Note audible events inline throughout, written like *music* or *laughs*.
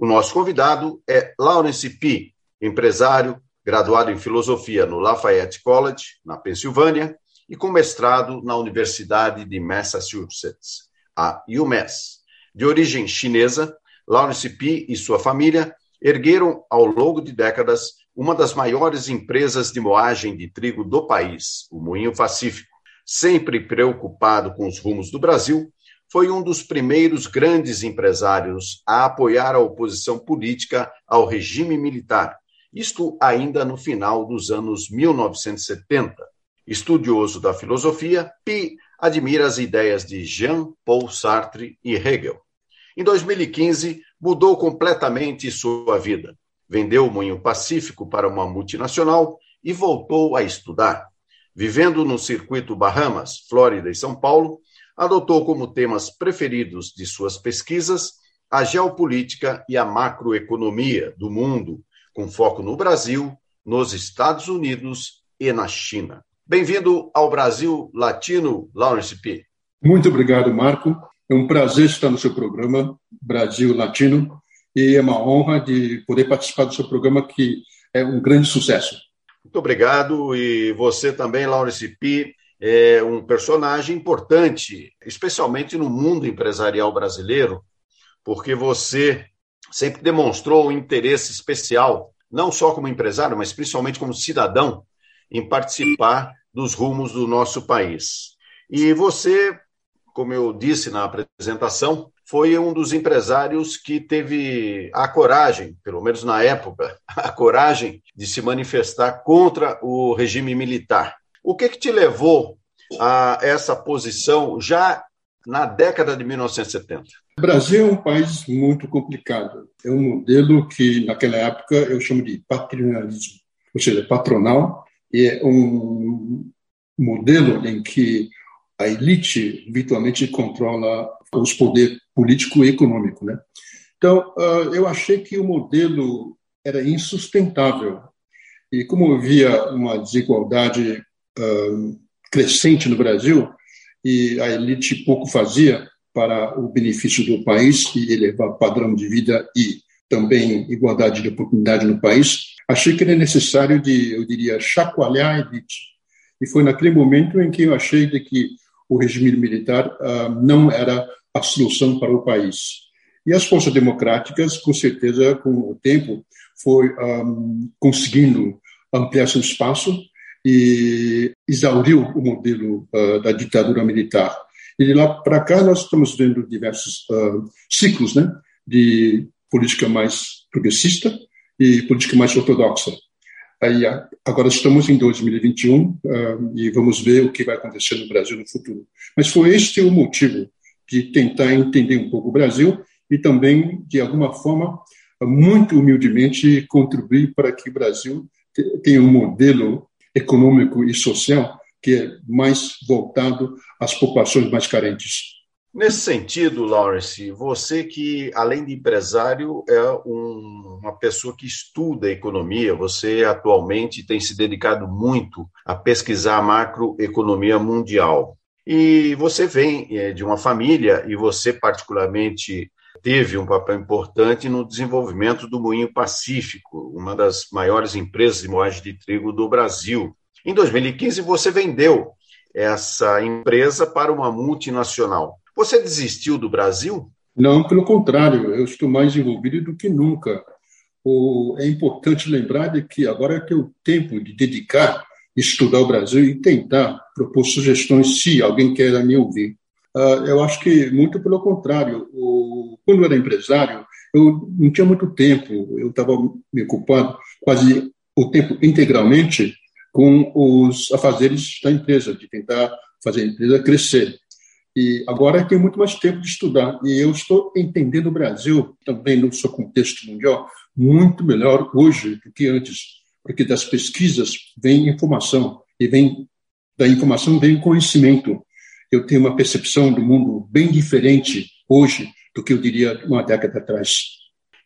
o nosso convidado é Lawrence P., empresário, graduado em filosofia no Lafayette College, na Pensilvânia, e com mestrado na Universidade de Massachusetts, a UMass. De origem chinesa, Lawrence P. e sua família ergueram ao longo de décadas uma das maiores empresas de moagem de trigo do país, o Moinho Pacífico. Sempre preocupado com os rumos do Brasil, foi um dos primeiros grandes empresários a apoiar a oposição política ao regime militar, isto ainda no final dos anos 1970. Estudioso da filosofia, Pi admira as ideias de Jean-Paul Sartre e Hegel. Em 2015, mudou completamente sua vida. Vendeu o Moinho Pacífico para uma multinacional e voltou a estudar. Vivendo no circuito Bahamas, Flórida e São Paulo, adotou como temas preferidos de suas pesquisas a geopolítica e a macroeconomia do mundo, com foco no Brasil, nos Estados Unidos e na China. Bem-vindo ao Brasil Latino, Lawrence P. Muito obrigado, Marco. É um prazer estar no seu programa Brasil Latino e é uma honra de poder participar do seu programa que é um grande sucesso. Muito obrigado. E você também, Laurence Pi, é um personagem importante, especialmente no mundo empresarial brasileiro, porque você sempre demonstrou um interesse especial, não só como empresário, mas principalmente como cidadão, em participar dos rumos do nosso país. E você, como eu disse na apresentação, foi um dos empresários que teve a coragem, pelo menos na época, *laughs* a coragem de se manifestar contra o regime militar. O que, que te levou a essa posição já na década de 1970? O Brasil é um país muito complicado. É um modelo que, naquela época, eu chamo de patronalismo, ou seja, patronal, e é um modelo em que a elite virtualmente controla os poderes político e econômico. Né? Então, uh, eu achei que o modelo era insustentável. E como havia uma desigualdade uh, crescente no Brasil, e a elite pouco fazia para o benefício do país e elevar o padrão de vida e também igualdade de oportunidade no país, achei que era necessário de, eu diria, chacoalhar a elite. E foi naquele momento em que eu achei de que o regime militar uh, não era a solução para o país. E as forças democráticas, com certeza, com o tempo, foi um, conseguindo ampliar seu espaço e exauriu o modelo uh, da ditadura militar. E de lá para cá nós estamos vendo diversos uh, ciclos, né, de política mais progressista e política mais ortodoxa. Aí, agora estamos em 2021 uh, e vamos ver o que vai acontecer no Brasil no futuro. Mas foi este o motivo de tentar entender um pouco o Brasil e também, de alguma forma, muito humildemente contribuir para que o Brasil tenha um modelo econômico e social que é mais voltado às populações mais carentes. Nesse sentido, Lawrence, você que, além de empresário, é um, uma pessoa que estuda economia, você atualmente tem se dedicado muito a pesquisar a macroeconomia mundial. E você vem é, de uma família, e você, particularmente, teve um papel importante no desenvolvimento do Moinho Pacífico, uma das maiores empresas de moagem de trigo do Brasil. Em 2015, você vendeu essa empresa para uma multinacional. Você desistiu do Brasil? Não, pelo contrário, eu estou mais envolvido do que nunca. é importante lembrar de que agora é o tempo de dedicar estudar o Brasil e tentar propor sugestões se alguém quer me ouvir. Uh, eu acho que muito pelo contrário. O, quando eu era empresário, eu não tinha muito tempo. Eu estava me ocupado quase o tempo integralmente com os afazeres da empresa, de tentar fazer a empresa crescer. E agora tenho muito mais tempo de estudar. E eu estou entendendo o Brasil, também no seu contexto mundial, muito melhor hoje do que antes. Porque das pesquisas vem informação, e vem da informação vem conhecimento. Eu tenho uma percepção do mundo bem diferente hoje do que eu diria uma década atrás.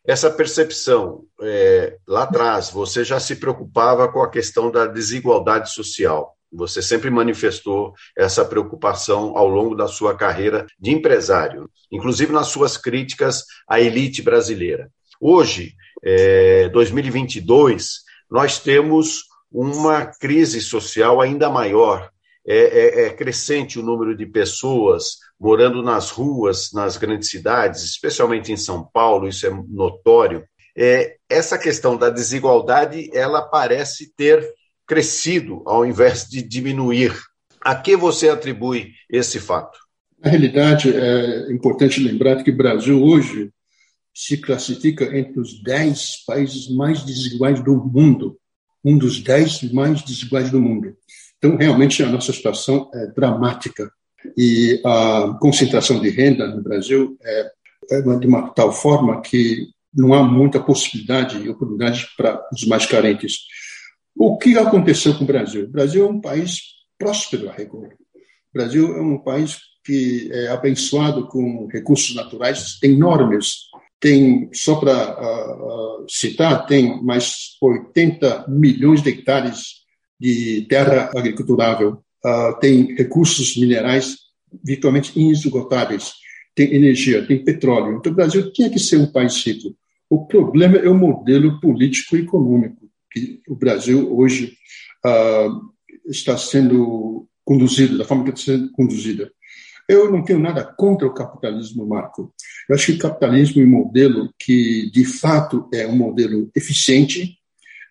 Essa percepção, é, lá atrás, você já se preocupava com a questão da desigualdade social. Você sempre manifestou essa preocupação ao longo da sua carreira de empresário, inclusive nas suas críticas à elite brasileira. Hoje, é, 2022, nós temos uma crise social ainda maior. É, é, é, crescente o número de pessoas morando nas ruas, nas grandes cidades, especialmente em São Paulo, isso é notório. É, essa questão da desigualdade, ela parece ter crescido ao invés de diminuir. A que você atribui esse fato? Na realidade, é importante lembrar que o Brasil hoje se classifica entre os dez países mais desiguais do mundo. Um dos dez mais desiguais do mundo. Então, realmente, a nossa situação é dramática. E a concentração de renda no Brasil é, é de uma tal forma que não há muita possibilidade e oportunidade para os mais carentes. O que aconteceu com o Brasil? O Brasil é um país próspero a rigor. O Brasil é um país que é abençoado com recursos naturais enormes. Tem, só para uh, citar, tem mais 80 milhões de hectares de terra agriculturável. Uh, tem recursos minerais virtualmente inesgotáveis. Tem energia, tem petróleo. Então, o Brasil tinha que ser um país rico. O problema é o modelo político e econômico que o Brasil hoje uh, está sendo conduzido, da forma que está sendo conduzida. Eu não tenho nada contra o capitalismo, Marco. Eu acho que o capitalismo é um modelo que, de fato, é um modelo eficiente,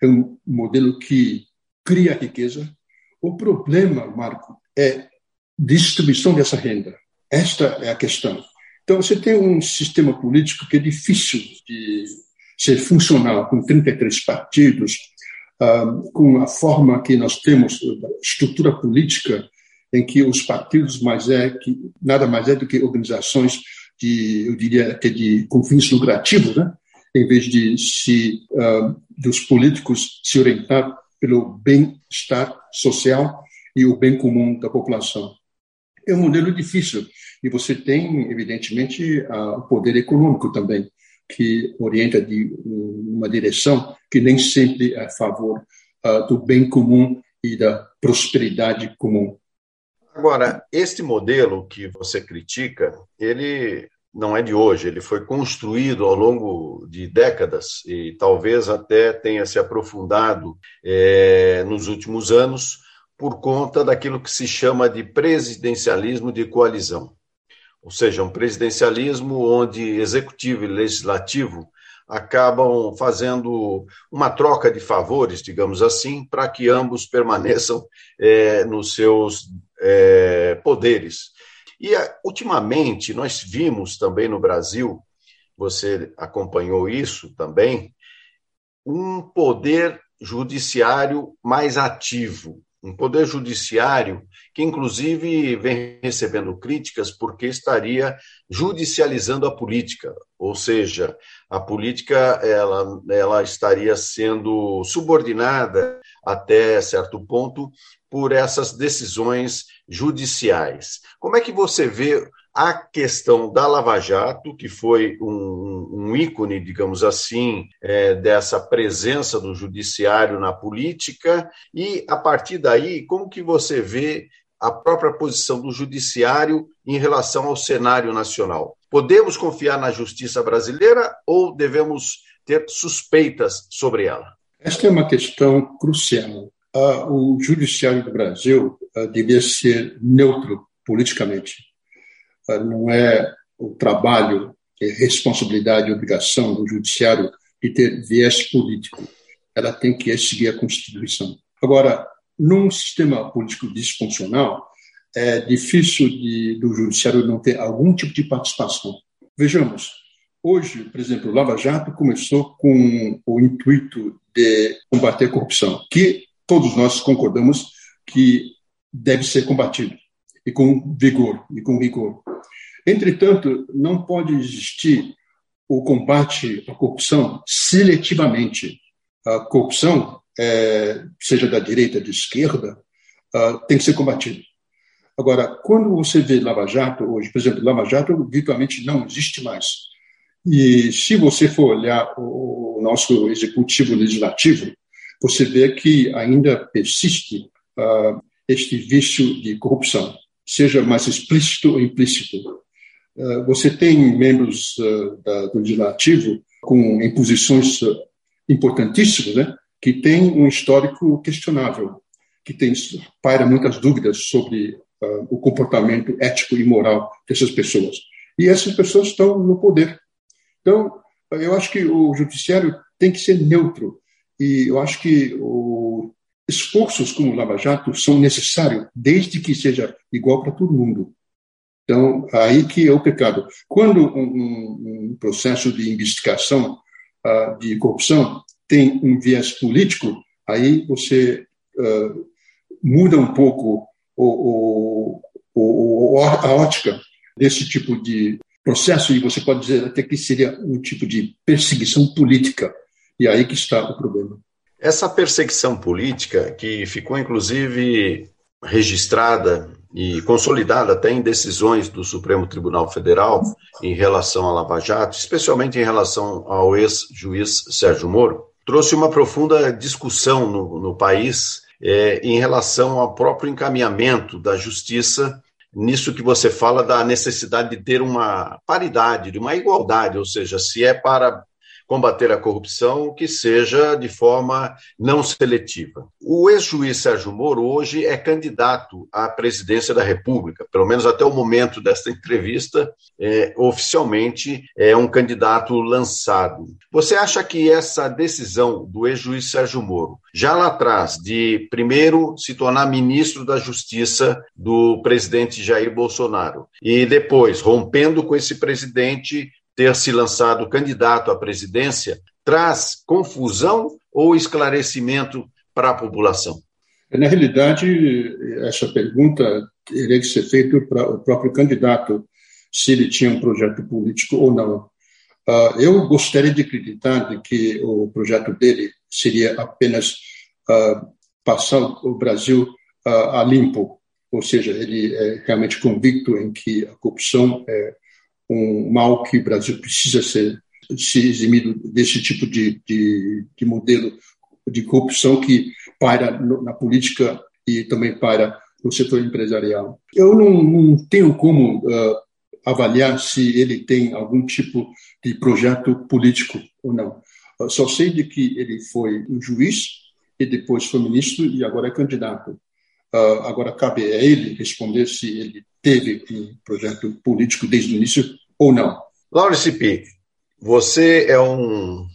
é um modelo que cria riqueza. O problema, Marco, é distribuição dessa renda. Esta é a questão. Então, você tem um sistema político que é difícil de ser funcional, com 33 partidos, com a forma que nós temos, estrutura política, em que os partidos mais é que nada mais é do que organizações de, eu diria que de com fins lucrativos, né? em vez de se uh, dos políticos se orientar pelo bem-estar social e o bem comum da população. É um modelo difícil e você tem, evidentemente, o poder econômico também que orienta de uma direção que nem sempre é a favor uh, do bem comum e da prosperidade comum. Agora, este modelo que você critica, ele não é de hoje, ele foi construído ao longo de décadas e talvez até tenha se aprofundado é, nos últimos anos por conta daquilo que se chama de presidencialismo de coalizão ou seja, um presidencialismo onde executivo e legislativo acabam fazendo uma troca de favores, digamos assim, para que ambos permaneçam é, nos seus é, poderes. E ultimamente nós vimos também no Brasil, você acompanhou isso também, um poder judiciário mais ativo, um poder judiciário que, inclusive, vem recebendo críticas porque estaria judicializando a política, ou seja, a política ela, ela estaria sendo subordinada até certo ponto por essas decisões judiciais. Como é que você vê a questão da Lava Jato, que foi um, um ícone, digamos assim, é, dessa presença do judiciário na política, e a partir daí, como que você vê a própria posição do judiciário em relação ao cenário nacional? Podemos confiar na justiça brasileira ou devemos ter suspeitas sobre ela? Esta é uma questão crucial. Uh, o judiciário do Brasil uh, devia ser neutro politicamente não é o trabalho, é responsabilidade e obrigação do judiciário de ter viés político. Ela tem que seguir a Constituição. Agora, num sistema político disfuncional, é difícil de, do judiciário não ter algum tipo de participação. Vejamos, hoje, por exemplo, o Lava Jato começou com o intuito de combater a corrupção, que todos nós concordamos que deve ser combatido e com vigor e com rigor. Entretanto, não pode existir o combate à corrupção seletivamente. A corrupção, é, seja da direita de esquerda, uh, tem que ser combatida. Agora, quando você vê Lava Jato hoje, por exemplo, Lava Jato virtualmente não existe mais. E se você for olhar o nosso executivo legislativo, você vê que ainda persiste uh, este vício de corrupção, seja mais explícito ou implícito. Uh, você tem membros uh, da, do legislativo com em posições importantíssimas, né, que têm um histórico questionável, que tem paira muitas dúvidas sobre o comportamento ético e moral dessas pessoas. E essas pessoas estão no poder. Então, eu acho que o judiciário tem que ser neutro. E eu acho que o, esforços como o Lava Jato são necessários, desde que seja igual para todo mundo. Então, aí que é o pecado. Quando um, um processo de investigação uh, de corrupção tem um viés político, aí você uh, muda um pouco o, o, o, a ótica desse tipo de processo, e você pode dizer até que seria um tipo de perseguição política. E aí que está o problema. Essa perseguição política, que ficou inclusive registrada e consolidada até em decisões do Supremo Tribunal Federal em relação à Lava Jato, especialmente em relação ao ex-juiz Sérgio Moro, trouxe uma profunda discussão no, no país é, em relação ao próprio encaminhamento da justiça nisso que você fala da necessidade de ter uma paridade, de uma igualdade, ou seja, se é para combater a corrupção que seja de forma não seletiva. O ex-juiz Sérgio Moro hoje é candidato à presidência da República, pelo menos até o momento desta entrevista, é, oficialmente é um candidato lançado. Você acha que essa decisão do ex-juiz Sérgio Moro, já lá atrás, de primeiro se tornar ministro da Justiça do presidente Jair Bolsonaro, e depois, rompendo com esse presidente, ter se lançado candidato à presidência traz confusão ou esclarecimento para a população? Na realidade, essa pergunta teria que ser feita para o próprio candidato, se ele tinha um projeto político ou não. Uh, eu gostaria de acreditar de que o projeto dele seria apenas uh, passar o Brasil uh, a limpo, ou seja, ele é realmente convicto em que a corrupção é um mal que o Brasil precisa ser se eximido desse tipo de, de, de modelo de corrupção que paira no, na política e também paira no setor empresarial. Eu não, não tenho como uh, avaliar se ele tem algum tipo de projeto político ou não. Só sei de que ele foi um juiz e depois foi ministro e agora é candidato. Uh, agora cabe a ele responder se ele teve um projeto político desde o início ou não? Laurence P., você é um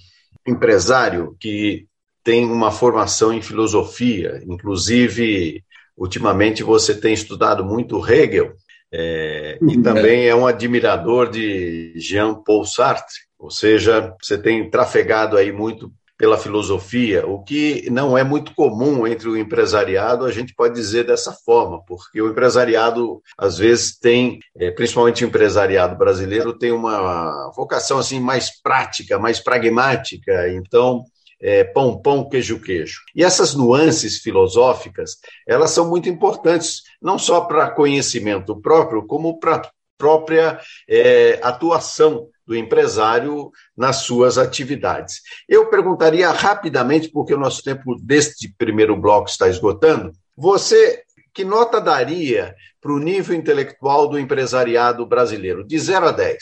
empresário que tem uma formação em filosofia, inclusive, ultimamente você tem estudado muito Hegel, é, e uhum. também é um admirador de Jean-Paul Sartre, ou seja, você tem trafegado aí muito pela filosofia, o que não é muito comum entre o empresariado, a gente pode dizer dessa forma, porque o empresariado, às vezes, tem, é, principalmente o empresariado brasileiro, tem uma vocação assim mais prática, mais pragmática, então. É, pão, pão, queijo, queijo. E essas nuances filosóficas, elas são muito importantes, não só para conhecimento próprio, como para própria é, atuação do empresário nas suas atividades. Eu perguntaria rapidamente, porque o nosso tempo deste primeiro bloco está esgotando, você que nota daria para o nível intelectual do empresariado brasileiro, de 0 a 10?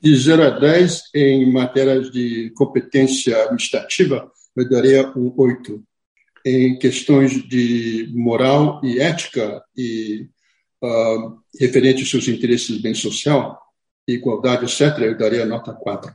De 0 a 10, em matérias de competência administrativa, eu daria um 8. Em questões de moral e ética e uh, referente aos seus interesses bem social, igualdade, etc., eu daria nota 4.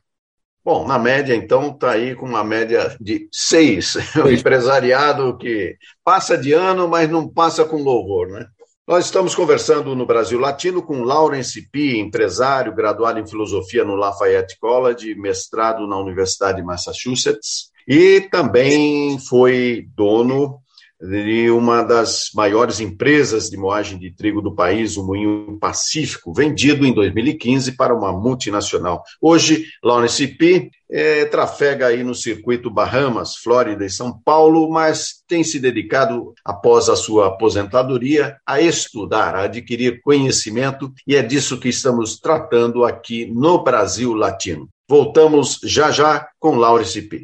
Bom, na média, então, está aí com uma média de 6. O *laughs* empresariado que passa de ano, mas não passa com louvor, né? Nós estamos conversando no Brasil Latino com Lawrence P., empresário, graduado em filosofia no Lafayette College, mestrado na Universidade de Massachusetts, e também foi dono de uma das maiores empresas de moagem de trigo do país, o Moinho Pacífico, vendido em 2015 para uma multinacional. Hoje, Lawrence P. É, trafega aí no circuito Bahamas, Flórida e São Paulo, mas tem se dedicado, após a sua aposentadoria, a estudar, a adquirir conhecimento, e é disso que estamos tratando aqui no Brasil Latino. Voltamos já já com Laurence P.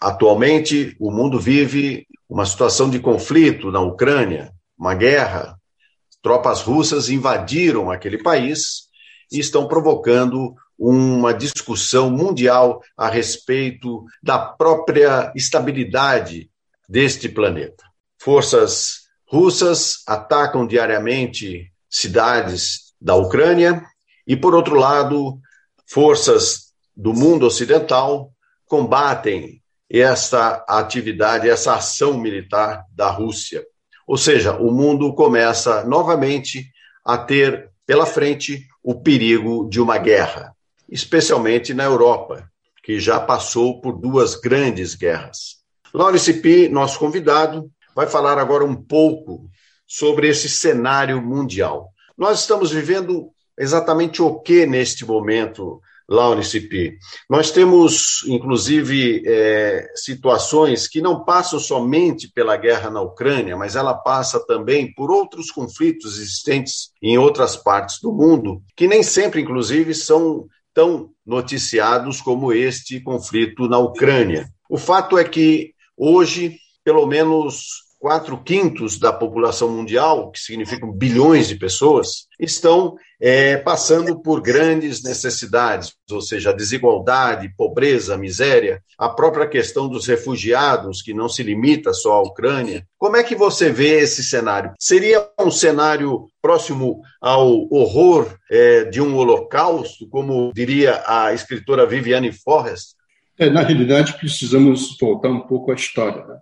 Atualmente, o mundo vive uma situação de conflito na Ucrânia, uma guerra. Tropas russas invadiram aquele país e estão provocando uma discussão mundial a respeito da própria estabilidade deste planeta. Forças russas atacam diariamente cidades da Ucrânia e, por outro lado, forças do mundo ocidental combatem esta atividade, essa ação militar da Rússia. Ou seja, o mundo começa novamente a ter pela frente o perigo de uma guerra, especialmente na Europa, que já passou por duas grandes guerras. Lawrence P., nosso convidado, vai falar agora um pouco sobre esse cenário mundial. Nós estamos vivendo exatamente o que neste momento Laurence P. Nós temos, inclusive, é, situações que não passam somente pela guerra na Ucrânia, mas ela passa também por outros conflitos existentes em outras partes do mundo, que nem sempre, inclusive, são tão noticiados como este conflito na Ucrânia. O fato é que hoje, pelo menos quatro quintos da população mundial, que significam bilhões de pessoas, estão é, passando por grandes necessidades, ou seja, desigualdade, pobreza, miséria, a própria questão dos refugiados, que não se limita só à Ucrânia. Como é que você vê esse cenário? Seria um cenário próximo ao horror é, de um holocausto, como diria a escritora Viviane Forrest? É, na realidade, precisamos voltar um pouco à história. Né?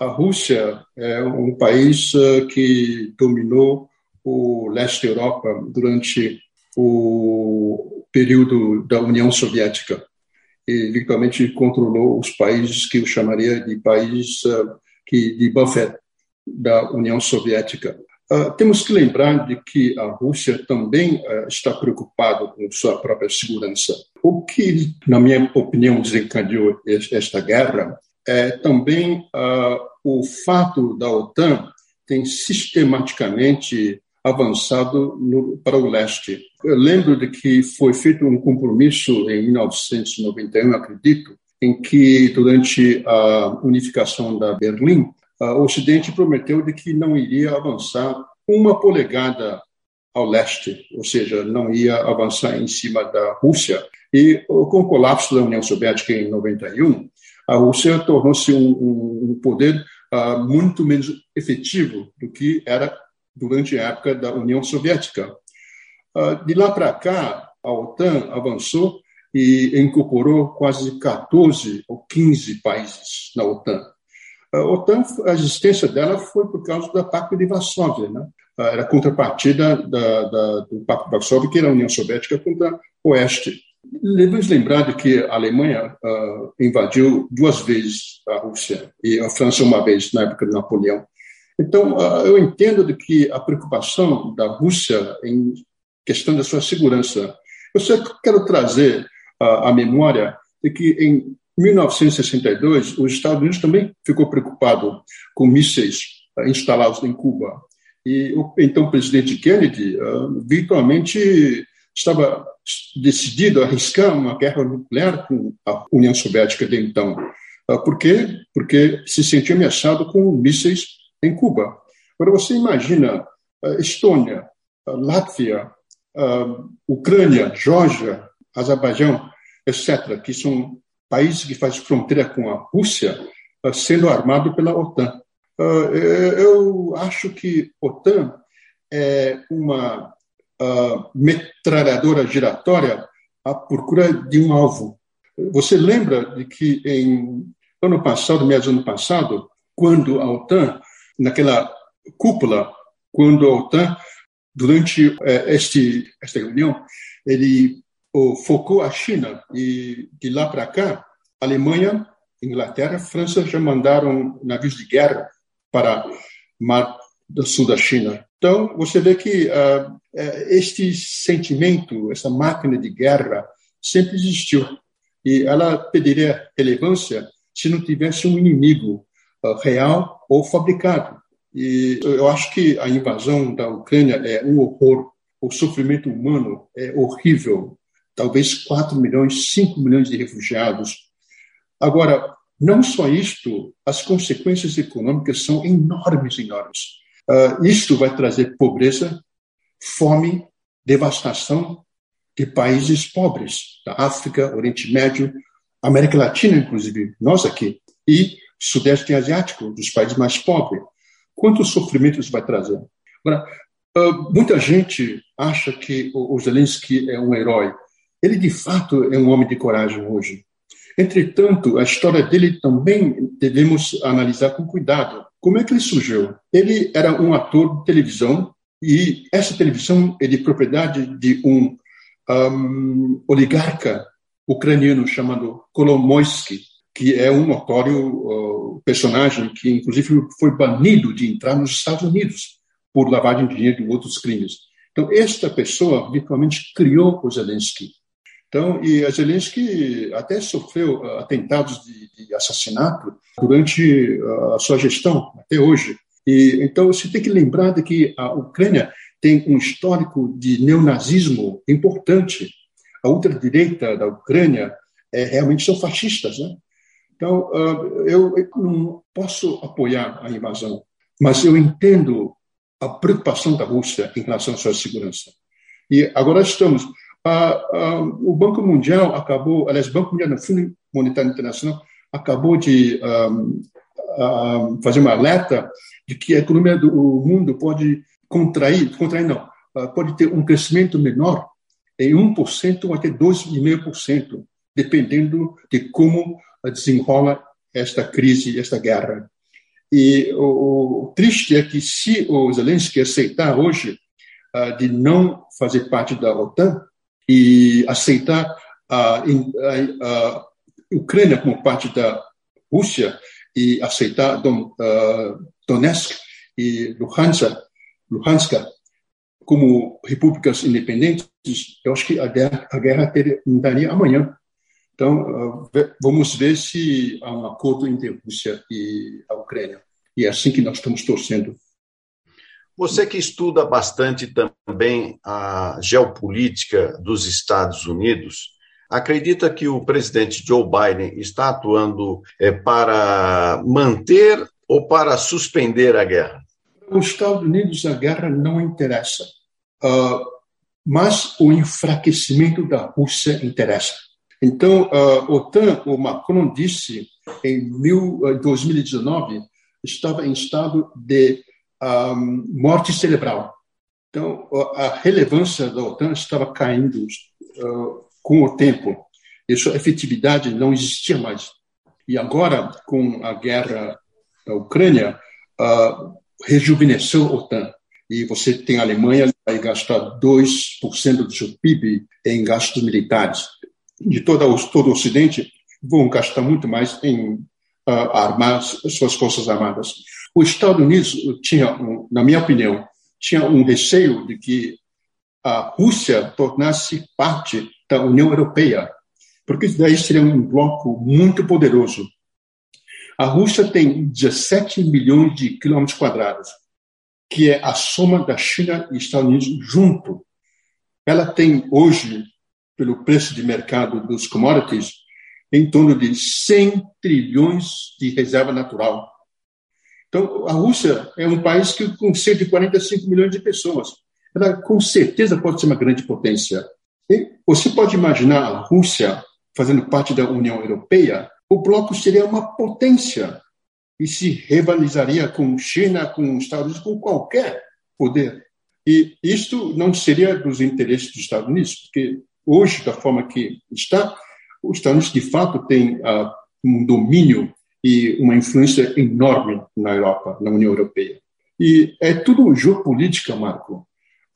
A Rússia é um país uh, que dominou o leste Europa durante o período da União Soviética e virtualmente controlou os países que eu chamaria de países uh, que de buffer da União Soviética. Uh, temos que lembrar de que a Rússia também uh, está preocupada com sua própria segurança. O que, na minha opinião, desencadeou esta guerra é também uh, o fato da OTAN tem sistematicamente avançado no, para o leste. Eu lembro de que foi feito um compromisso em 1991, acredito, em que durante a unificação da Berlim, uh, o Ocidente prometeu de que não iria avançar uma polegada ao leste, ou seja, não ia avançar em cima da Rússia. E com o colapso da União Soviética em 91, a Rússia tornou-se um, um, um, poder uh, muito menos efetivo do que era durante a época da União Soviética. Uh, de lá para cá, a OTAN avançou e incorporou quase 14 ou 15 países na OTAN. A OTAN, a existência dela foi por causa do Pacto de Varsóvia, né? Ah, era contrapartida da, da, do Pacto de Varsóvia, que era a União Soviética contra o Oeste. Devemos lembrar de que a Alemanha uh, invadiu duas vezes a Rússia e a França uma vez na época de Napoleão. Então, uh, eu entendo de que a preocupação da Rússia em questão da sua segurança. Eu só quero trazer uh, a memória de que em 1962 os Estados Unidos também ficou preocupado com mísseis instalados em Cuba. E o então presidente Kennedy virtualmente estava decidido a arriscar uma guerra nuclear com a União Soviética de então. Ah, por quê? Porque se sentia ameaçado com mísseis em Cuba. Agora, você imagina ah, Estônia, ah, Látvia, Ucrânia, Geórgia, Azerbaijão, etc., que são países que fazem fronteira com a Rússia, sendo armado pela OTAN. Uh, eu acho que OTAN é uma metralhadora giratória à procura de um alvo. Você lembra de que em ano passado, mês do ano passado, quando a OTAN, naquela cúpula, quando a OTAN, durante eh, este, esta reunião, ele focou a China e de lá para cá, Alemanha, Inglaterra, França já mandaram navios de guerra para mar do sul da China. Então, você vê que uh, este sentimento, essa máquina de guerra, sempre existiu. E ela perderia relevância se não tivesse um inimigo uh, real ou fabricado. E eu acho que a invasão da Ucrânia é um horror. O sofrimento humano é horrível. Talvez 4 milhões, 5 milhões de refugiados. Agora, não só isto, as consequências econômicas são enormes, enormes. Uh, isto vai trazer pobreza, fome, devastação de países pobres, da África, Oriente Médio, América Latina, inclusive, nós aqui, e Sudeste Asiático, dos países mais pobres. Quantos sofrimentos vai trazer? Agora, uh, muita gente acha que o, o Zelensky é um herói. Ele, de fato, é um homem de coragem hoje. Entretanto, a história dele também devemos analisar com cuidado. Como é que ele surgiu? Ele era um ator de televisão e essa televisão é de propriedade de um, um oligarca ucraniano chamado Kolomoisky, que é um notório uh, personagem que, inclusive, foi banido de entrar nos Estados Unidos por lavagem de dinheiro e outros crimes. Então, esta pessoa virtualmente criou o Zelensky. Então, e a Zelensky até sofreu uh, atentados de, de, assassinato durante uh, a sua gestão, até hoje. E, então, você tem que lembrar de que a Ucrânia tem um histórico de neonazismo importante. A ultradireita da Ucrânia é, realmente são fascistas. Né? Então, uh, eu, eu não posso apoiar a invasão, mas eu entendo a preocupação da Rússia em relação à sua segurança. E agora estamos o Banco Mundial acabou, aliás, o Banco Mundial, no Fundo Monetário Internacional, acabou de um, fazer uma alerta de que a economia do mundo pode contrair, contrair não, pode ter um crescimento menor em 1% ou até 2,5%, dependendo de como desenrola esta crise, esta guerra. E o, o triste é que se o Zelensky aceitar hoje uh, de não fazer parte da OTAN, e aceitar a, a, a Ucrânia como parte da Rússia e aceitar Don, Donetsk e Luhansk, Luhansk como repúblicas independentes, eu acho que a guerra, a guerra terminaria amanhã. Então, vamos ver se há um acordo entre a Rússia e a Ucrânia. E é assim que nós estamos torcendo. Você que estuda bastante também a geopolítica dos Estados Unidos, acredita que o presidente Joe Biden está atuando é, para manter ou para suspender a guerra? Os Estados Unidos, a guerra não interessa, uh, mas o enfraquecimento da Rússia interessa. Então, uh, OTAN, o Macron disse em mil, 2019, estava em estado de um, morte cerebral. Então, a relevância da OTAN estava caindo uh, com o tempo. E sua efetividade não existia mais. E agora, com a guerra da Ucrânia, uh, rejuvenesceu a OTAN. E você tem a Alemanha que vai gastar 2% do seu PIB em gastos militares. De todo o Ocidente vão gastar muito mais em armar suas forças armadas. Os Estados Unidos tinha, na minha opinião, tinha um receio de que a Rússia tornasse parte da União Europeia, porque daí seria um bloco muito poderoso. A Rússia tem 17 milhões de quilômetros quadrados, que é a soma da China e Estados Unidos junto. Ela tem hoje, pelo preço de mercado dos commodities, em torno de 100 trilhões de reserva natural. Então, a Rússia é um país que com cerca de 45 milhões de pessoas. Ela, com certeza, pode ser uma grande potência. E você pode imaginar a Rússia fazendo parte da União Europeia, o bloco seria uma potência. e se rivalizaria com China, com Estados Unidos, com qualquer poder. E isto não seria dos interesses dos Estados Unidos, porque hoje, da forma que está, os Estados Unidos, de fato, têm uh, um domínio e uma influência enorme na Europa, na União Europeia. E é tudo geopolítica, Marco.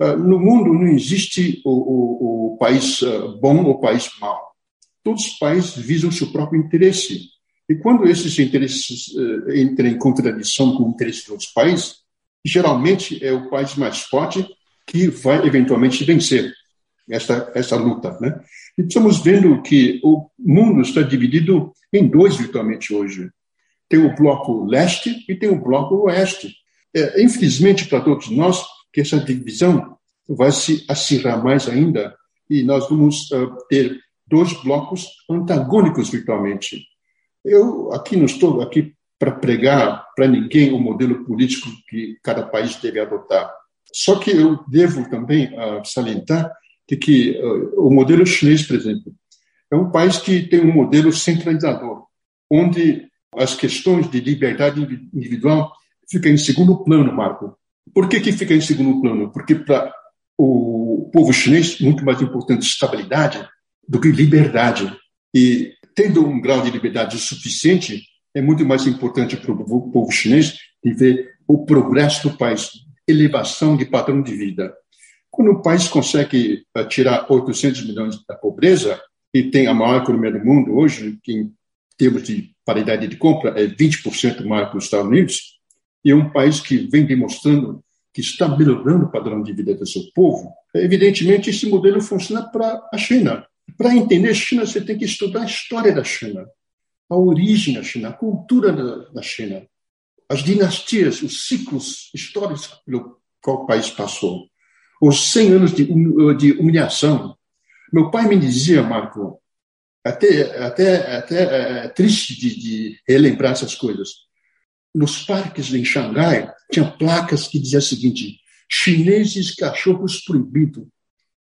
Uh, no mundo não existe o, o, o país uh, bom ou país mau. Todos os países visam seu próprio interesse. E quando esses interesses uh, entram em contradição com o interesse de outros países, geralmente é o país mais forte que vai eventualmente vencer essa, essa luta. Né? Estamos vendo que o mundo está dividido em dois virtualmente hoje. Tem o bloco leste e tem o bloco oeste. É, infelizmente para todos nós, que essa divisão vai se acirrar mais ainda e nós vamos uh, ter dois blocos antagônicos virtualmente. Eu aqui não estou aqui para pregar para ninguém o modelo político que cada país deve adotar. Só que eu devo também uh, salientar de que uh, o modelo chinês, por exemplo, é um país que tem um modelo centralizador, onde as questões de liberdade individual ficam em segundo plano, Marco. Por que, que fica em segundo plano? Porque para o povo chinês, muito mais importante estabilidade do que liberdade. E tendo um grau de liberdade suficiente, é muito mais importante para o povo chinês ver o progresso do país, elevação de padrão de vida. Quando o país consegue eh, tirar 800 milhões da pobreza e tem a maior economia do mundo hoje, que em termos de paridade de compra é 20% maior que os Estados Unidos, e é um país que vem demonstrando que está melhorando o padrão de vida do seu povo, evidentemente esse modelo funciona para a China. Para entender a China, você tem que estudar a história da China a origem da China, a cultura da, China, as dinastias, os ciclos históricos pelo qual o país passou, os 100 anos de, de humilhação. Meu pai me dizia, Marco, até, até, até é triste de, de relembrar essas coisas. Nos parques em Xangai, tinha placas que diziam o seguinte: chineses cachorros proibido.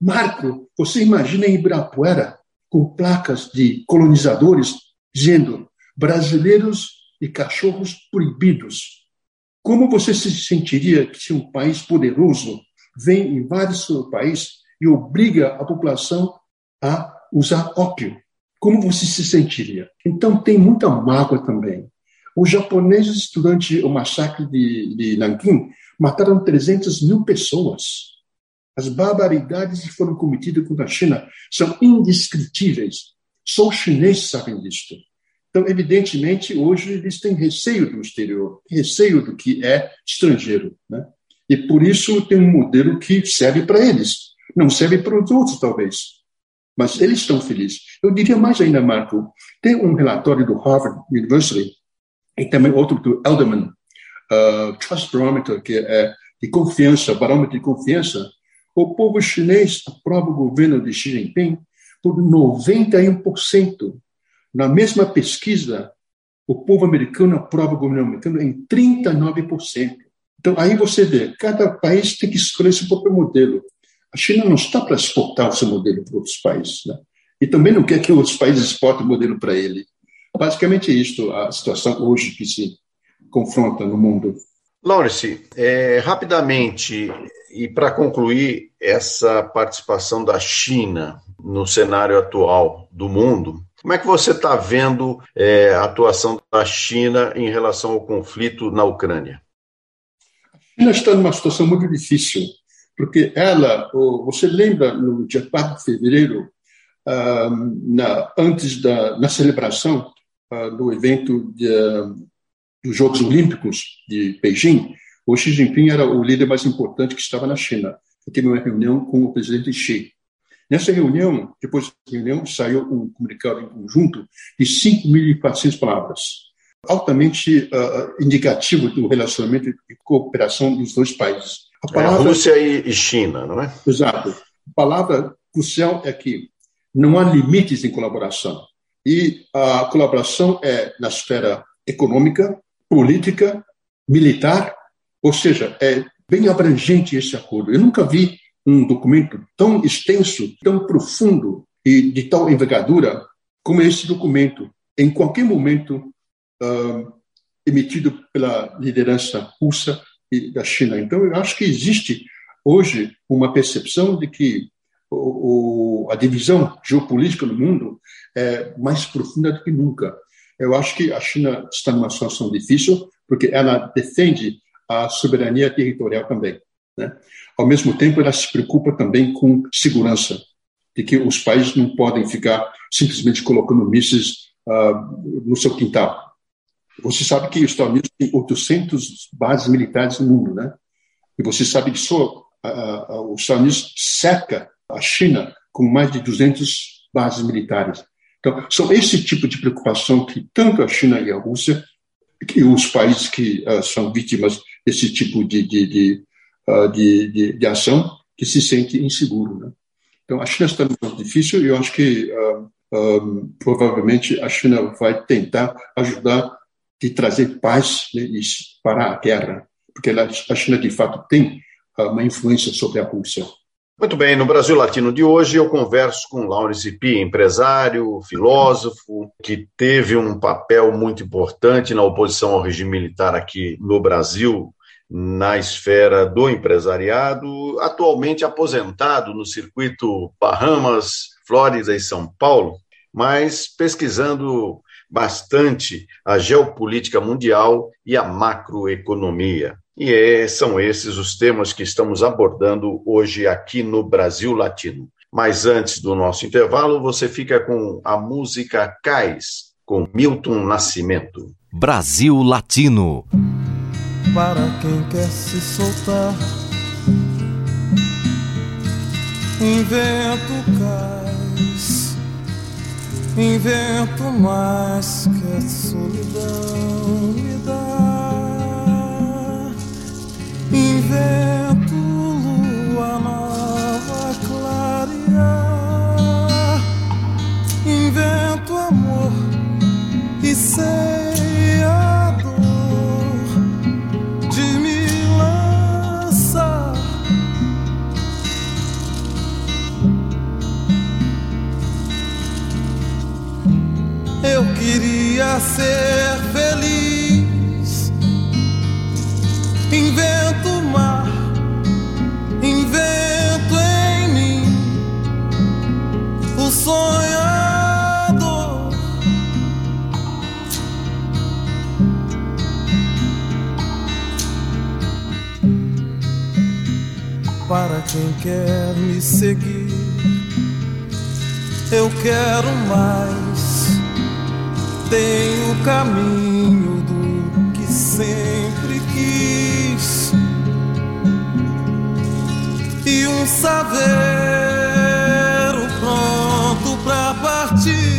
Marco, você imagina em Ibirapuera, com placas de colonizadores dizendo brasileiros e cachorros proibidos. Como você se sentiria se um país poderoso vem em vários países e obriga a população a usar ópio? Como você se sentiria? Então tem muita mágoa também. Os japoneses, durante o massacre de, de Nanquim, mataram 300 mil pessoas. As barbaridades que foram cometidas contra a China são indescritíveis. Só os chineses sabem disto. Então, evidentemente, hoje eles têm receio do exterior, receio do que é estrangeiro. Né? E por isso tem um modelo que serve para eles, não serve para os outros, talvez. Mas eles estão felizes. Eu diria mais ainda, Marco, tem um relatório do Harvard University e também outro do Elderman, uh, Trust Barometer, que é de confiança, barômetro de confiança. O povo chinês aprova o governo de Xi Jinping por 91%. Na mesma pesquisa, o povo americano aprova o governo americano em 39%. Então, aí você vê, cada país tem que escolher seu próprio modelo. A China não está para exportar o seu modelo para outros países. Né? E também não quer que outros países exportem o modelo para ele. Basicamente é isto a situação hoje que se confronta no mundo. Lawrence, é, rapidamente, e para concluir essa participação da China no cenário atual do mundo, como é que você está vendo é, a atuação da China em relação ao conflito na Ucrânia? China está numa situação muito difícil, porque ela, você lembra no dia 4 de fevereiro, na, antes da na celebração do evento de, dos Jogos Olímpicos de Beijing, o Xi Jinping era o líder mais importante que estava na China. Ele teve uma reunião com o presidente Xi. Nessa reunião, depois da reunião, saiu um comunicado em conjunto de 5.400 palavras, altamente uh, indicativo do relacionamento e cooperação dos dois países. A palavra, é Rússia e China, não é? Exato. A palavra crucial é que não há limites em colaboração. E a colaboração é na esfera econômica, política, militar, ou seja, é bem abrangente esse acordo. Eu nunca vi um documento tão extenso, tão profundo e de tal envergadura como esse documento. Em qualquer momento, uh, emitido pela liderança russa e da China. Então, eu acho que existe hoje uma percepção de que o, o, a divisão geopolítica no mundo é mais profunda do que nunca. Eu acho que a China está numa situação difícil porque ela defende a soberania territorial também. Né? Ao mesmo tempo, ela se preocupa também com segurança, de que os países não podem ficar simplesmente colocando mísseis uh, no seu quintal. Você sabe que os Estados Unidos tem 800 bases militares no mundo, né? E você sabe que só os Estados Unidos cerca a China com mais de 200 bases militares. Então, são esse tipo de preocupação que tanto a China e a Rússia, que os países que uh, são vítimas desse tipo de, de, de, uh, de, de, ação, que se sente inseguro. Né? Então, a China está muito difícil e eu acho que uh, provavelmente a China vai tentar ajudar de trazer paz né, para a guerra, porque a China, de fato, tem uma influência sobre a Rússia. Muito bem, no Brasil Latino de hoje eu converso com Laurence Pi, empresário, filósofo, que teve um papel muito importante na oposição ao regime militar aqui no Brasil, na esfera do empresariado, atualmente aposentado no circuito Bahamas, Flórida e São Paulo, mas pesquisando bastante a geopolítica mundial e a macroeconomia. E é, são esses os temas que estamos abordando hoje aqui no Brasil Latino. Mas antes do nosso intervalo, você fica com a música Cais, com Milton Nascimento. Brasil Latino. Para quem quer se soltar, invento cais, invento mais que a solidão me dá. Invento lua nova clarear, invento amor e sei queria ser feliz invento mar, invento em mim o sonhador. Para quem quer me seguir, eu quero mais. Tenho o caminho do que sempre quis e um saveiro pronto pra partir.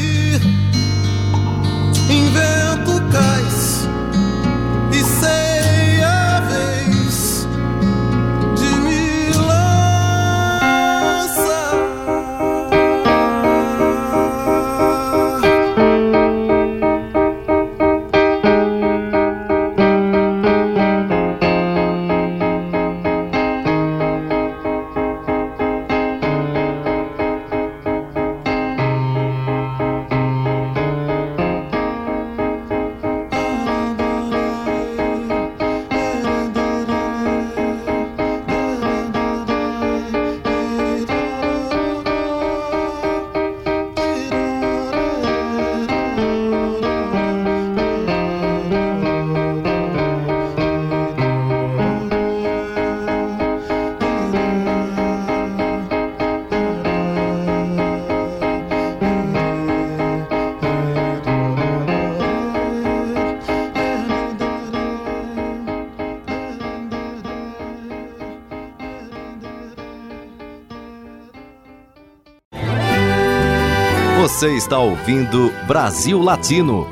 Você está ouvindo Brasil Latino,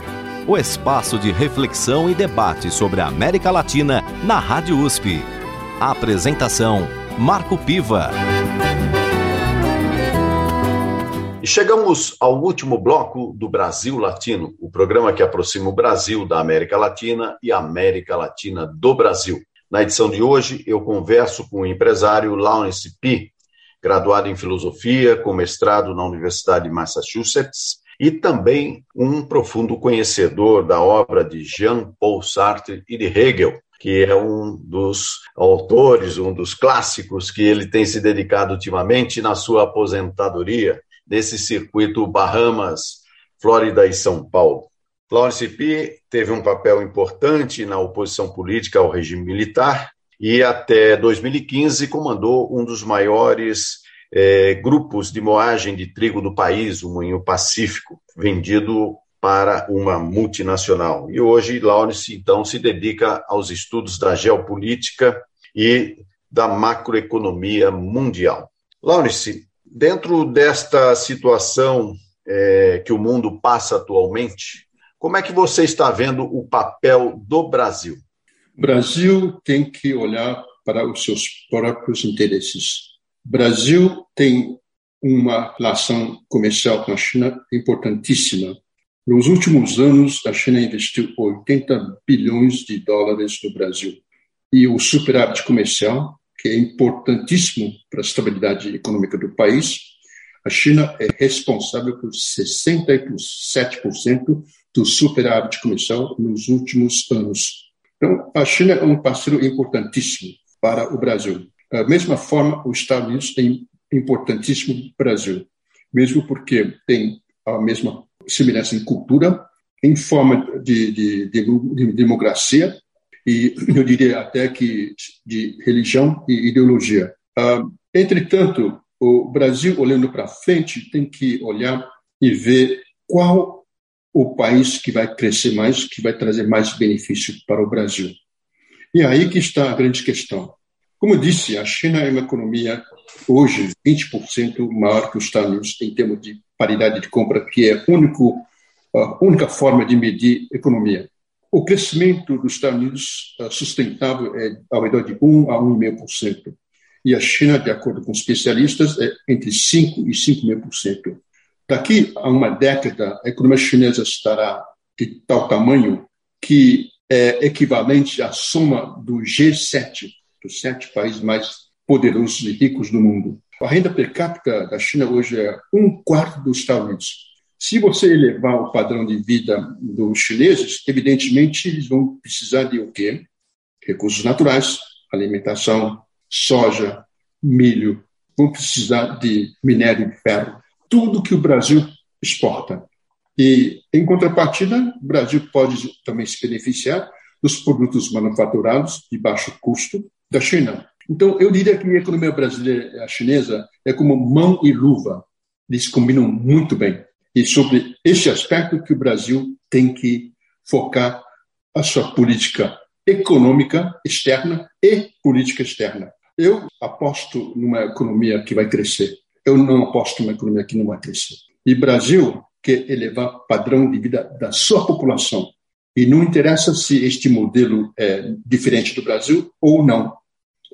o espaço de reflexão e debate sobre a América Latina na Rádio USP. A apresentação: Marco Piva. Chegamos ao último bloco do Brasil Latino, o programa que aproxima o Brasil da América Latina e a América Latina do Brasil. Na edição de hoje, eu converso com o empresário Lawrence P., graduado em filosofia, com mestrado na Universidade de Massachusetts e também um profundo conhecedor da obra de Jean-Paul Sartre e de Hegel, que é um dos autores, um dos clássicos que ele tem se dedicado ultimamente na sua aposentadoria, nesse circuito Bahamas, Flórida e São Paulo. Lawrence P. teve um papel importante na oposição política ao regime militar e, até 2015, comandou um dos maiores é, grupos de moagem de trigo do país, o Moinho Pacífico, vendido para uma multinacional. E hoje, Lawrence, então, se dedica aos estudos da geopolítica e da macroeconomia mundial. Lawrence, dentro desta situação é, que o mundo passa atualmente, como é que você está vendo o papel do Brasil? Brasil tem que olhar para os seus próprios interesses. Brasil tem uma relação comercial com a China importantíssima. Nos últimos anos, a China investiu 80 bilhões de dólares no Brasil. E o superávit comercial, que é importantíssimo para a estabilidade econômica do país, a China é responsável por 67% do superávit comercial nos últimos anos. Então, a China é um parceiro importantíssimo para o Brasil. Da mesma forma, os Estados Unidos têm importantíssimo para o Brasil, mesmo porque tem a mesma semelhança em cultura, em forma de, de, de, de democracia e eu diria até que de religião e ideologia. Uh, entretanto, o Brasil, olhando para frente, tem que olhar e ver qual o país que vai crescer mais, que vai trazer mais benefício para o Brasil. E é aí que está a grande questão. Como disse, a China é uma economia hoje 20% maior que os Estados Unidos em termos de paridade de compra, que é a única forma de medir economia. O crescimento dos Estados Unidos ah, sustentável é ao redor de 1 a 1,5%. E a China, de acordo com especialistas, é entre 5 e 5,5%. Daqui a uma década, a economia chinesa estará de tal tamanho que é equivalente à soma do G7, dos sete países mais poderosos e ricos do mundo. A renda per capita da China hoje é um quarto dos Estados Unidos. Se você elevar o padrão de vida dos chineses, evidentemente eles vão precisar de o quê? Recursos naturais, alimentação, soja, milho, vão precisar de minério de ferro tudo que o Brasil exporta. E, em contrapartida, o Brasil pode também se beneficiar dos produtos manufaturados de baixo custo da China. Então, eu diria que a economia brasileira a chinesa é como mão e luva. Eles combinam muito bem. E sobre esse aspecto que o Brasil tem que focar a sua política econômica externa e política externa. Eu aposto numa economia que vai crescer eu não aposto numa economia que não vai crescer. E Brasil quer elevar o padrão de vida da sua população. E não interessa se este modelo é diferente do Brasil ou não.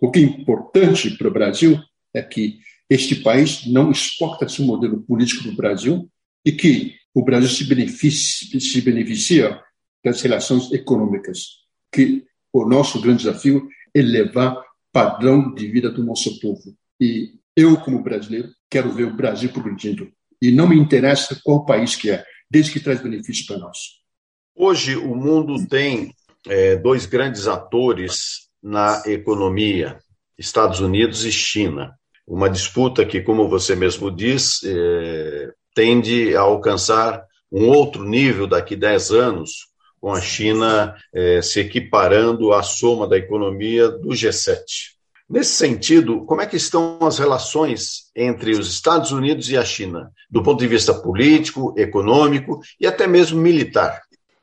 O que é importante para o Brasil é que este país não exporta seu modelo político do Brasil e que o Brasil se beneficia, se beneficia das relações econômicas. Que o nosso grande desafio é elevar o padrão de vida do nosso povo. E eu, como brasileiro, quero ver o Brasil progredindo. E não me interessa qual país que é, desde que traz benefício para nós. Hoje, o mundo tem é, dois grandes atores na economia, Estados Unidos e China. Uma disputa que, como você mesmo diz, é, tende a alcançar um outro nível daqui a 10 anos, com a China é, se equiparando à soma da economia do G7. Nesse sentido, como é que estão as relações entre os Estados Unidos e a China, do ponto de vista político, econômico e até mesmo militar?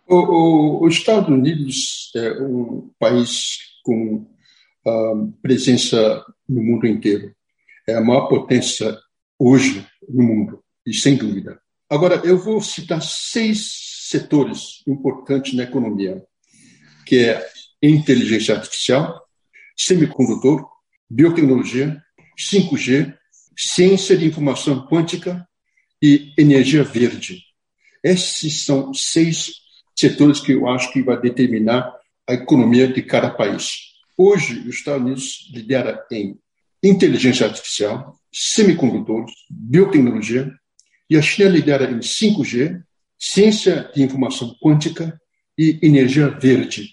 Os Estados Unidos é um país com uh, presença no mundo inteiro. É a maior potência hoje no mundo, e sem dúvida. Agora, eu vou citar seis setores importantes na economia, que é inteligência artificial, semicondutor, biotecnologia, 5G, ciência de informação quântica e energia verde. Esses são seis setores que eu acho que vai determinar a economia de cada país. Hoje, os Estados Unidos lidera em inteligência artificial, semicondutores, biotecnologia E a China lidera em 5G, ciência de informação quântica e energia verde.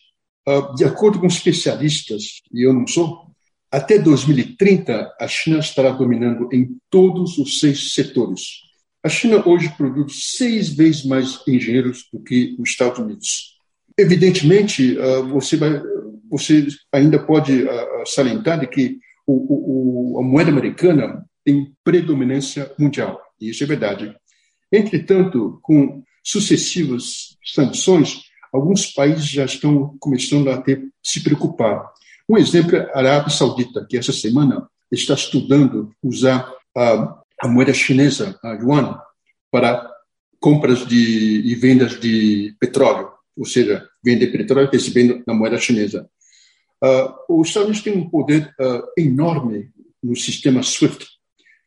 Uh, de acordo com especialistas, e eu não sou, até 2030 a China estará dominando em todos os seis setores. A China hoje produz seis vezes mais engenheiros do que os Estados Unidos. Evidentemente, uh, você, vai, você ainda pode uh, salientar de que o, o, a moeda americana tem predominância mundial, e isso é verdade. Entretanto, com sucessivas sanções, alguns países já estão começando a ter, se preocupar. Um exemplo é a Arábia Saudita, que essa semana está estudando usar a, a moeda chinesa, a yuan, para compras de, e vendas de petróleo, ou seja, vender petróleo recebendo na moeda chinesa. Uh, os Estados Unidos têm um poder uh, enorme no sistema SWIFT,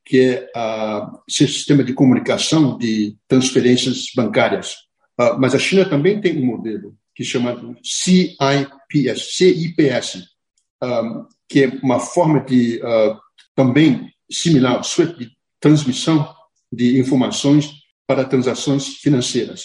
que é o sistema de comunicação de transferências bancárias. Uh, mas a China também tem um modelo que é chamado CIPS, CIPS que é uma forma de também similar ao SWIFT, de transmissão de informações para transações financeiras.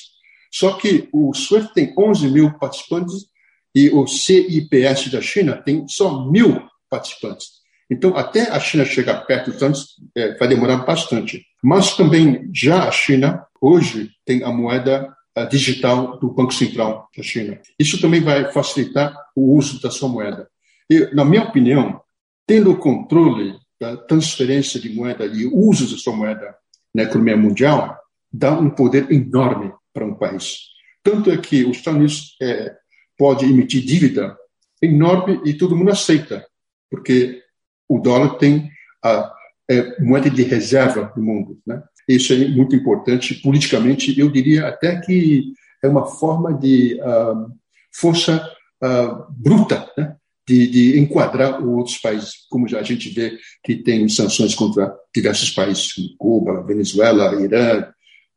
Só que o SWIFT tem 11 mil participantes e o CIPS da China tem só mil participantes. Então, até a China chegar perto dos é, vai demorar bastante. Mas também já a China, hoje, tem a moeda digital do Banco Central da China. Isso também vai facilitar o uso da sua moeda. Na minha opinião, tendo o controle da transferência de moeda e uso da sua moeda na economia mundial, dá um poder enorme para um país. Tanto é que os Estados Unidos é, pode emitir dívida enorme e todo mundo aceita, porque o dólar tem a é, moeda de reserva do mundo. Né? Isso é muito importante politicamente. Eu diria até que é uma forma de uh, força uh, bruta né? De, de, enquadrar outros países, como já a gente vê que tem sanções contra diversos países, como Cuba, Venezuela, Irã,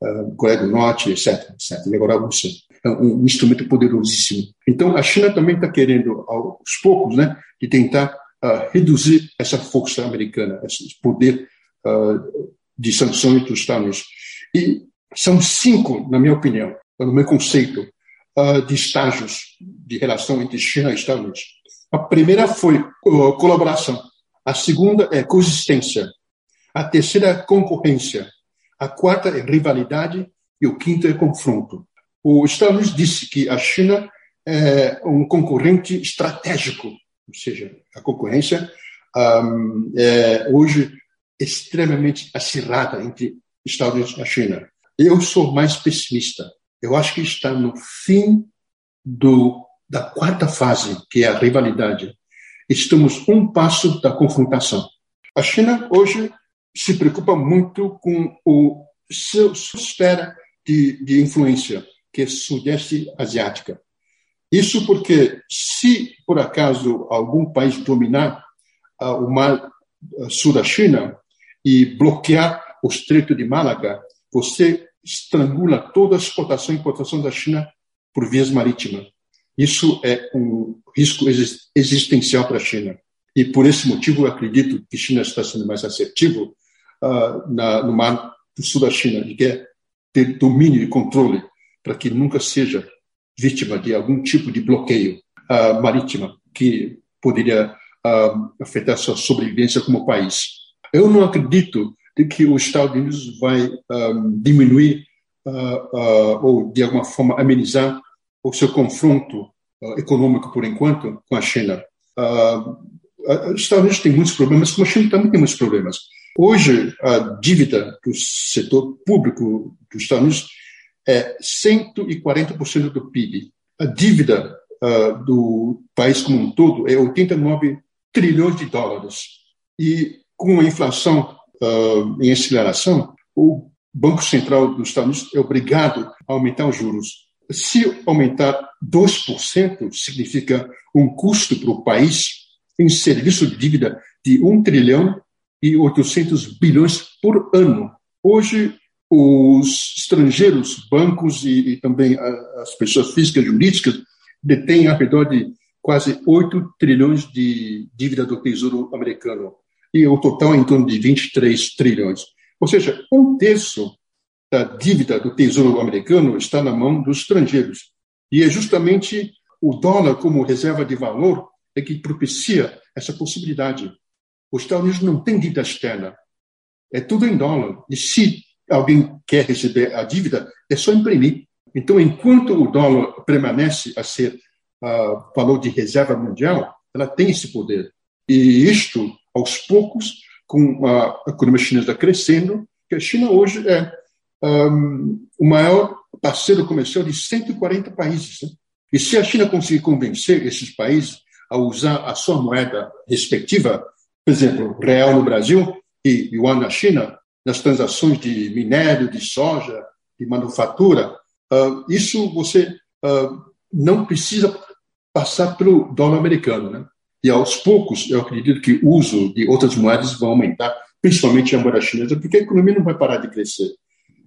uh, Coreia do Norte, etc. etc. E agora a Rússia é um instrumento poderosíssimo. Então, a China também está querendo, aos poucos, né, de tentar uh, reduzir essa força americana, esse poder uh, de sanções dos Estados Unidos. E são cinco, na minha opinião, no meu conceito, uh, de estágios de relação entre China e Estados Unidos. A primeira foi colaboração. A segunda é coexistência. A terceira é concorrência. A quarta é rivalidade. E o quinto é confronto. Estados Unidos disse que a China é um concorrente estratégico, ou seja, a concorrência um, é hoje extremamente acirrada entre Estados Unidos e a China. Eu sou mais pessimista. Eu acho que está no fim do, da quarta fase, que é a rivalidade. Estamos um passo da confrontação. A China hoje se preocupa muito com o seu, sua esfera de, de influência que é Sudeste Asiática. Isso porque, se por acaso algum país dominar uh, o mar uh, sul da China e bloquear o Estreito de Málaga, você estrangula toda a exportação e importação da China por vias marítimas. Isso é um risco existencial para a China. E por esse motivo, eu acredito que a China está sendo mais assertivo uh, na, no mar do sul da China, e quer ter domínio e controle para que nunca seja vítima de algum tipo de bloqueio uh, marítima que poderia uh, afetar sua sobrevivência como país. Eu não acredito de que os Estados Unidos vai um, ah, diminuir uh, ou de alguma forma amenizar o seu confronto econômico por enquanto com a China. os Estados Unidos têm muitos problemas, como a China também tem muitos problemas. Hoje, a dívida do setor público dos Estados Unidos é 140% do PIB. A dívida uh, do país como um todo é 89 trilhões de dólares. E com a inflação uh, em aceleração, o Banco Central dos Estados Unidos é obrigado a aumentar os juros. Se aumentar 2%, significa um custo para o país em serviço de dívida de 1 trilhão e 800 bilhões por ano. Hoje, os estrangeiros, bancos e, e também as pessoas físicas e jurídicas detêm ao redor de quase 8 trilhões de dívida do Tesouro americano. E o total é em torno de 23 trilhões. Ou seja, um terço da dívida do Tesouro americano está na mão dos estrangeiros. E é justamente o dólar como reserva de valor é que propicia essa possibilidade. Os Estados Unidos não têm dívida externa. É tudo em dólar. E se alguém quer receber a dívida, é só imprimir. Então, enquanto o dólar permanece a ser uh, valor de reserva mundial, ela tem esse poder. E isto, aos poucos, com a economia chinesa crescendo, que a China hoje é um, o maior parceiro comercial de 140 países. Né? E se a China conseguir convencer esses países a usar a sua moeda respectiva, por exemplo, real no Brasil e yuan na China, nas transações de minério, de soja, de manufatura, uh, isso você uh, não precisa passar pelo dólar americano. Né? E aos poucos, eu acredito que o uso de outras moedas vai aumentar, principalmente a moeda chinesa, porque a economia não vai parar de crescer.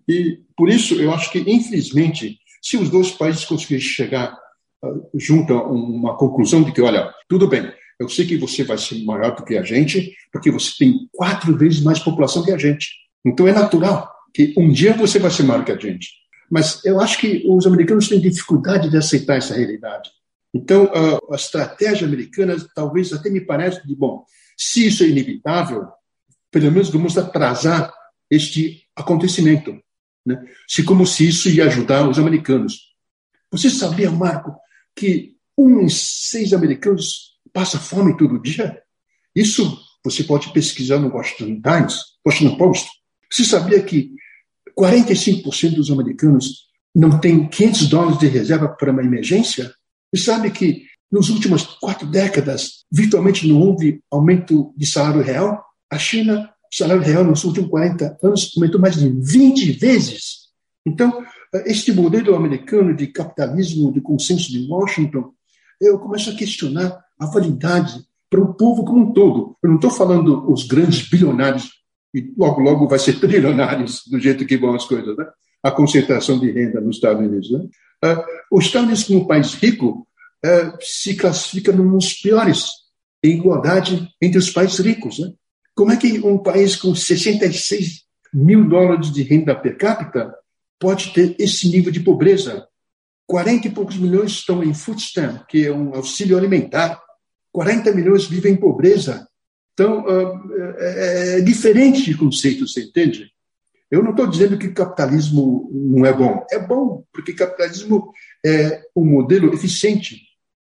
E por isso, eu acho que, infelizmente, se os dois países conseguirem chegar uh, junto a uma conclusão de que, olha, tudo bem, eu sei que você vai ser maior do que a gente, porque você tem quatro vezes mais população que a gente. Então é natural que um dia você vai ser maior que a gente. Mas eu acho que os americanos têm dificuldade de aceitar essa realidade. Então, a, a estratégia americana talvez até me parece de, bom, se isso é inevitável, pelo menos vamos atrasar este acontecimento. Né? Se como se isso ia ajudar os americanos. Você sabia, Marco, que um em seis americanos passa fome todo dia? Isso você pode pesquisar no Washington Times, Washington Post. Você sabia que 45% dos americanos não têm 500 dólares de reserva para uma emergência? E sabe que nos últimas quatro décadas, virtualmente não houve aumento de salário real? A China o salário real nos últimos 40 anos aumentou mais de 20 vezes. Então, este modelo americano de capitalismo de consenso de Washington, eu começo a questionar a validade para o povo como um todo. Eu não estou falando os grandes bilionários, e logo, logo vai ser *laughs* trilionários do jeito que vão as coisas, né? a concentração de renda nos Estados Unidos. Né? Uh, os Estados Unidos, como um país rico, uh, se classifica nos piores em igualdade entre os países ricos. Né? Como é que um país com 66 mil dólares de renda per capita pode ter esse nível de pobreza? 40 e poucos milhões estão em food stamp, que é um auxílio alimentar. 40 milhões vivem em pobreza. Então, é, é diferente de conceito, você entende? Eu não estou dizendo que capitalismo não é bom. É bom, porque capitalismo é um modelo eficiente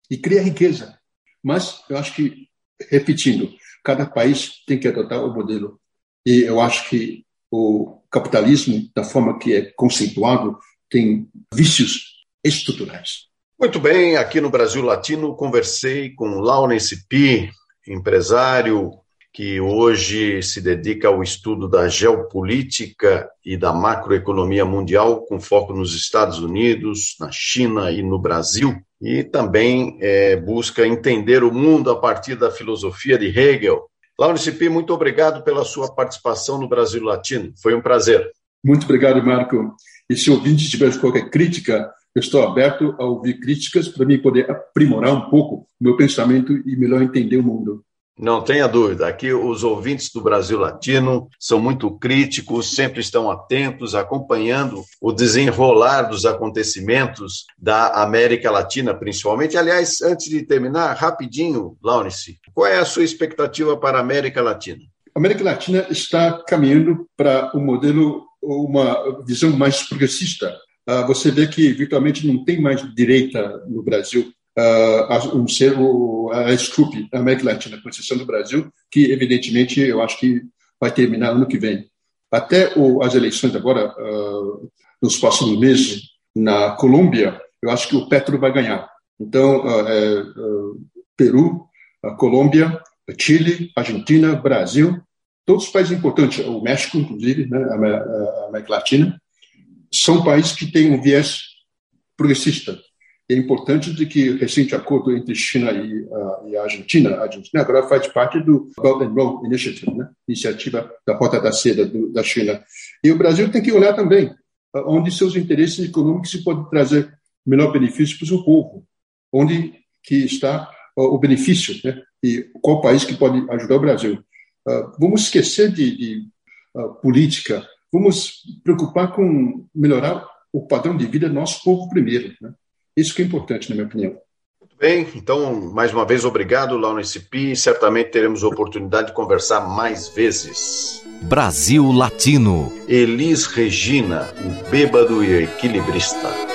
e cria riqueza. Mas eu acho que, repetindo, cada país tem que adotar o modelo. E eu acho que o capitalismo, da forma que é conceituado, tem vícios estruturais. Muito bem, aqui no Brasil Latino conversei com Laurence Pi, empresário que hoje se dedica ao estudo da geopolítica e da macroeconomia mundial, com foco nos Estados Unidos, na China e no Brasil e também é, busca entender o mundo a partir da filosofia de Hegel. Laurence P., muito obrigado pela sua participação no Brasil Latino. Foi um prazer. Muito obrigado, Marco. E se o ouvinte tiver qualquer crítica, eu estou aberto a ouvir críticas para mim poder aprimorar um pouco o meu pensamento e melhor entender o mundo. Não tenha dúvida, aqui os ouvintes do Brasil Latino são muito críticos, sempre estão atentos, acompanhando o desenrolar dos acontecimentos da América Latina, principalmente. Aliás, antes de terminar, rapidinho, Laurence, qual é a sua expectativa para a América Latina? A América Latina está caminhando para um modelo, uma visão mais progressista. Ah, você vê que virtualmente não tem mais direita no Brasil uh, um ser, a SCUP, a América Latina, com exceção do Brasil, que evidentemente eu acho que vai terminar ano que vem. Até o, as eleições agora, uh, nos próximos meses, na Colômbia, eu acho que o Petro vai ganhar. Então, uh, é, Peru, Colômbia, Chile, Argentina, Brasil, todos os países importantes, o México, inclusive, né, a América Latina, são países que têm um viés progressista é importante de que o recente acordo entre China e, uh, e, a Argentina, a Argentina agora faz parte do Belt and Road Initiative, né? iniciativa da Rota da Seda do, da China. E o Brasil tem que olhar também uh, onde seus interesses econômicos se podem trazer melhor benefício para o seu povo, onde que está uh, o benefício, né? e qual país que pode ajudar o Brasil. vamos esquecer de, de política vamos preocupar com melhorar o padrão de vida do nosso povo primeiro. Né? Isso que é importante, na minha opinião. Muito bem, então, mais uma vez, obrigado, Laurence Pi. Certamente teremos oportunidade de conversar mais vezes. Brasil Latino. Elis Regina, o bêbado e equilibrista.